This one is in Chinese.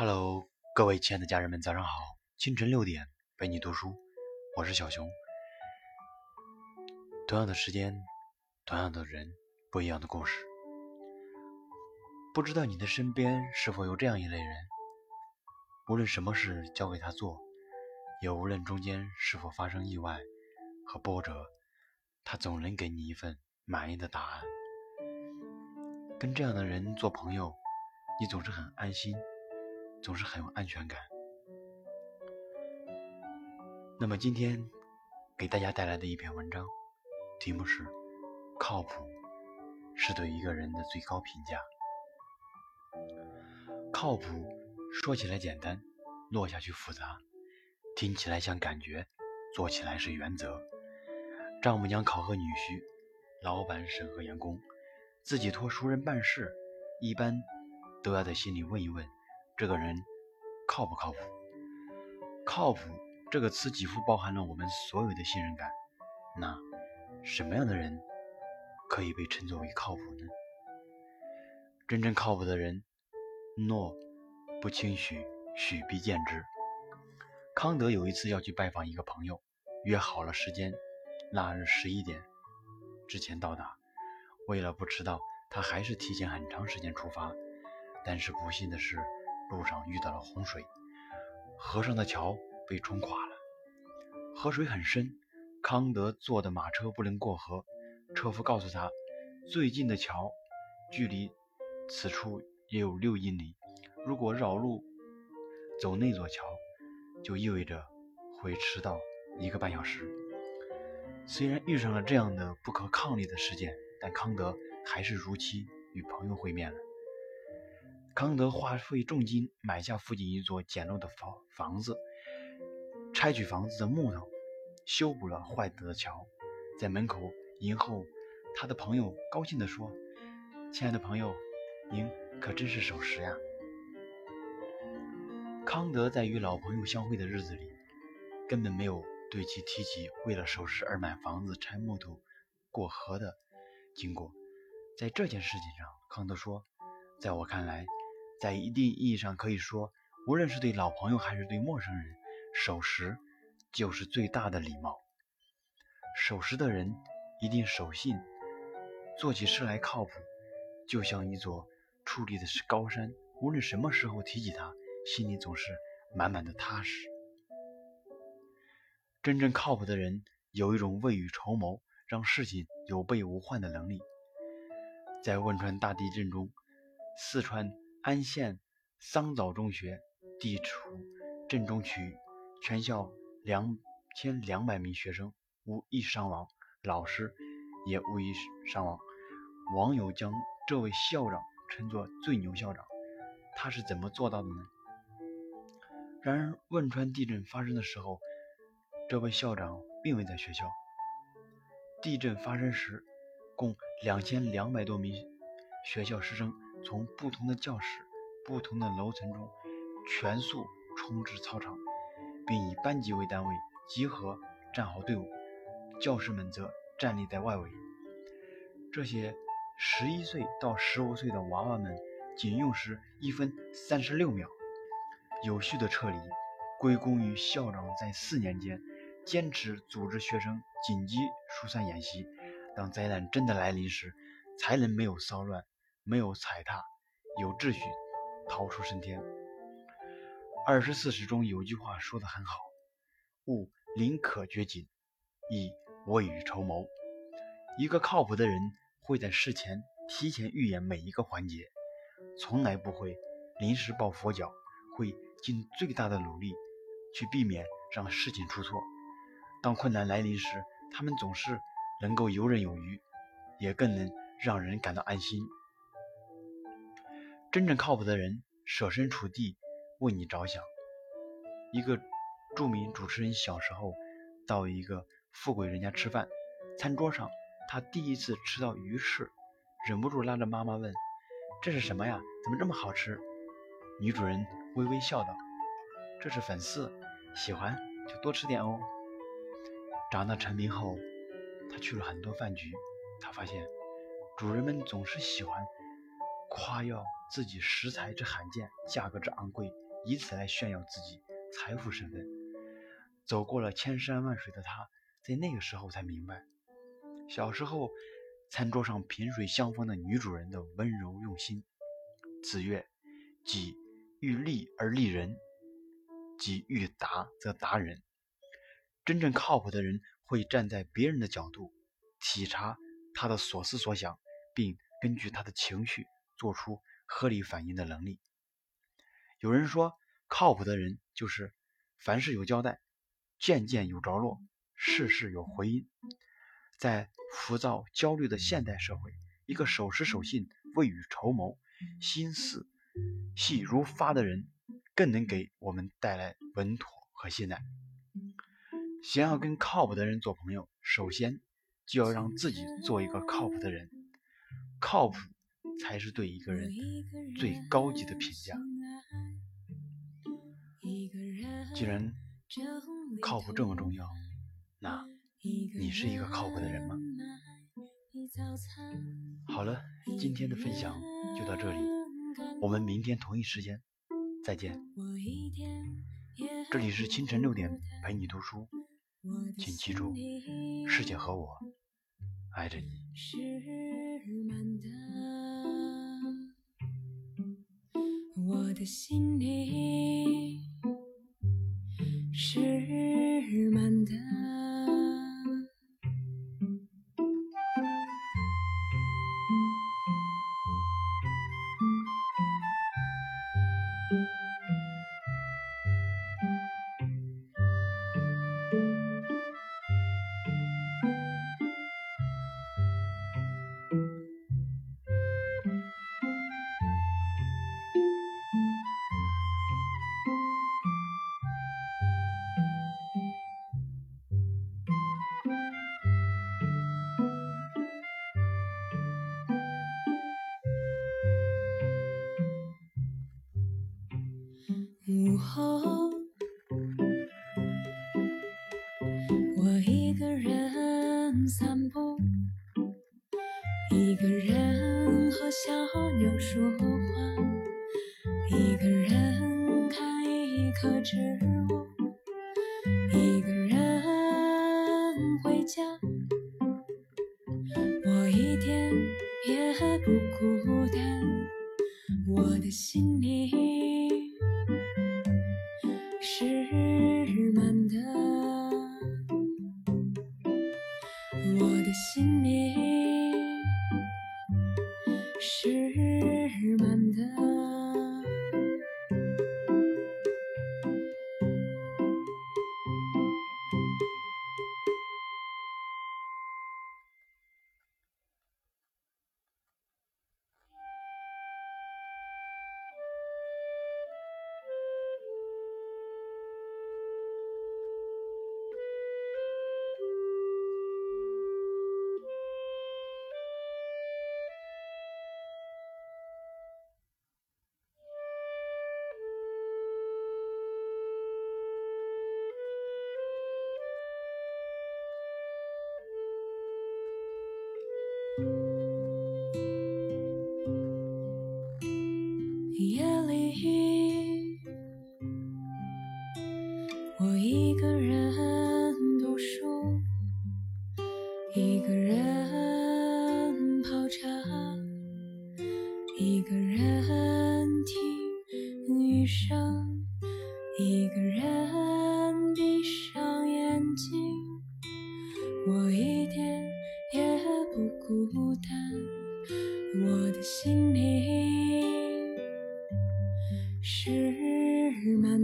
Hello，各位亲爱的家人们，早上好！清晨六点陪你读书，我是小熊。同样的时间，同样的人，不一样的故事。不知道你的身边是否有这样一类人？无论什么事交给他做，也无论中间是否发生意外和波折，他总能给你一份满意的答案。跟这样的人做朋友，你总是很安心。总是很有安全感。那么今天给大家带来的一篇文章，题目是“靠谱是对一个人的最高评价”。靠谱说起来简单，落下去复杂；听起来像感觉，做起来是原则。丈母娘考核女婿，老板审核员工，自己托熟人办事，一般都要在心里问一问。这个人靠不靠谱？靠谱这个词几乎包含了我们所有的信任感。那什么样的人可以被称作为靠谱呢？真正靠谱的人，诺不轻许，许必见之。康德有一次要去拜访一个朋友，约好了时间，那日十一点之前到达。为了不迟到，他还是提前很长时间出发。但是不幸的是。路上遇到了洪水，河上的桥被冲垮了。河水很深，康德坐的马车不能过河。车夫告诉他，最近的桥距离此处也有六英里。如果绕路走那座桥，就意味着会迟到一个半小时。虽然遇上了这样的不可抗力的事件，但康德还是如期与朋友会面了。康德花费重金买下附近一座简陋的房房子，拆去房子的木头，修补了坏的桥，在门口迎候他的朋友，高兴地说：“亲爱的朋友，您可真是守时呀！”康德在与老朋友相会的日子里，根本没有对其提起为了守时而买房子、拆木头、过河的经过。在这件事情上，康德说：“在我看来。”在一定意义上可以说，无论是对老朋友还是对陌生人，守时就是最大的礼貌。守时的人一定守信，做起事来靠谱，就像一座矗立的高山，无论什么时候提起他，心里总是满满的踏实。真正靠谱的人有一种未雨绸缪，让事情有备无患的能力。在汶川大地震中，四川。安县桑枣中学地处震中区，全校两千两百名学生无一伤亡，老师也无一伤亡。网友将这位校长称作“最牛校长”，他是怎么做到的呢？然而，汶川地震发生的时候，这位校长并未在学校。地震发生时，共两千两百多名学校师生。从不同的教室、不同的楼层中全速冲至操场，并以班级为单位集合站好队伍，教师们则站立在外围。这些十一岁到十五岁的娃娃们仅用时一分三十六秒，有序的撤离，归功于校长在四年间坚持组织学生紧急疏散演习，当灾难真的来临时，才能没有骚乱。没有踩踏，有秩序，逃出升天。二十四史中有句话说得很好：“勿临可绝井，以未雨绸缪。”一个靠谱的人会在事前提前预演每一个环节，从来不会临时抱佛脚，会尽最大的努力去避免让事情出错。当困难来临时，他们总是能够游刃有余，也更能让人感到安心。真正靠谱的人设身处地为你着想。一个著名主持人小时候到一个富贵人家吃饭，餐桌上他第一次吃到鱼翅，忍不住拉着妈妈问：“这是什么呀？怎么这么好吃？”女主人微微笑道：“这是粉丝，喜欢就多吃点哦。”长大成名后，他去了很多饭局，他发现主人们总是喜欢夸耀。自己食材之罕见，价格之昂贵，以此来炫耀自己财富身份。走过了千山万水的他，在那个时候才明白，小时候餐桌上萍水相逢的女主人的温柔用心。子曰：“己欲立而立人，己欲达则达人。”真正靠谱的人会站在别人的角度，体察他的所思所想，并根据他的情绪做出合理反应的能力。有人说，靠谱的人就是凡事有交代。件件有着落，事事有回音。在浮躁焦虑的现代社会，一个守时守信、未雨绸缪、心思细如发的人，更能给我们带来稳妥和信赖。想要跟靠谱的人做朋友，首先就要让自己做一个靠谱的人。靠谱才是对一个人最高级的评价。既然靠谱这么重要，那你是一个靠谱的人吗？好了，今天的分享就到这里，我们明天同一时间再见。这里是清晨六点陪你读书，请记住，世界和我爱着你。的心里。是散步，一个人和小鸟说话，一个人看一棵植物，一个人回家，我一点也不孤单，我的心里。是夜里，我一个人读书，一个人泡茶，一个人听雨声，一个人是吗？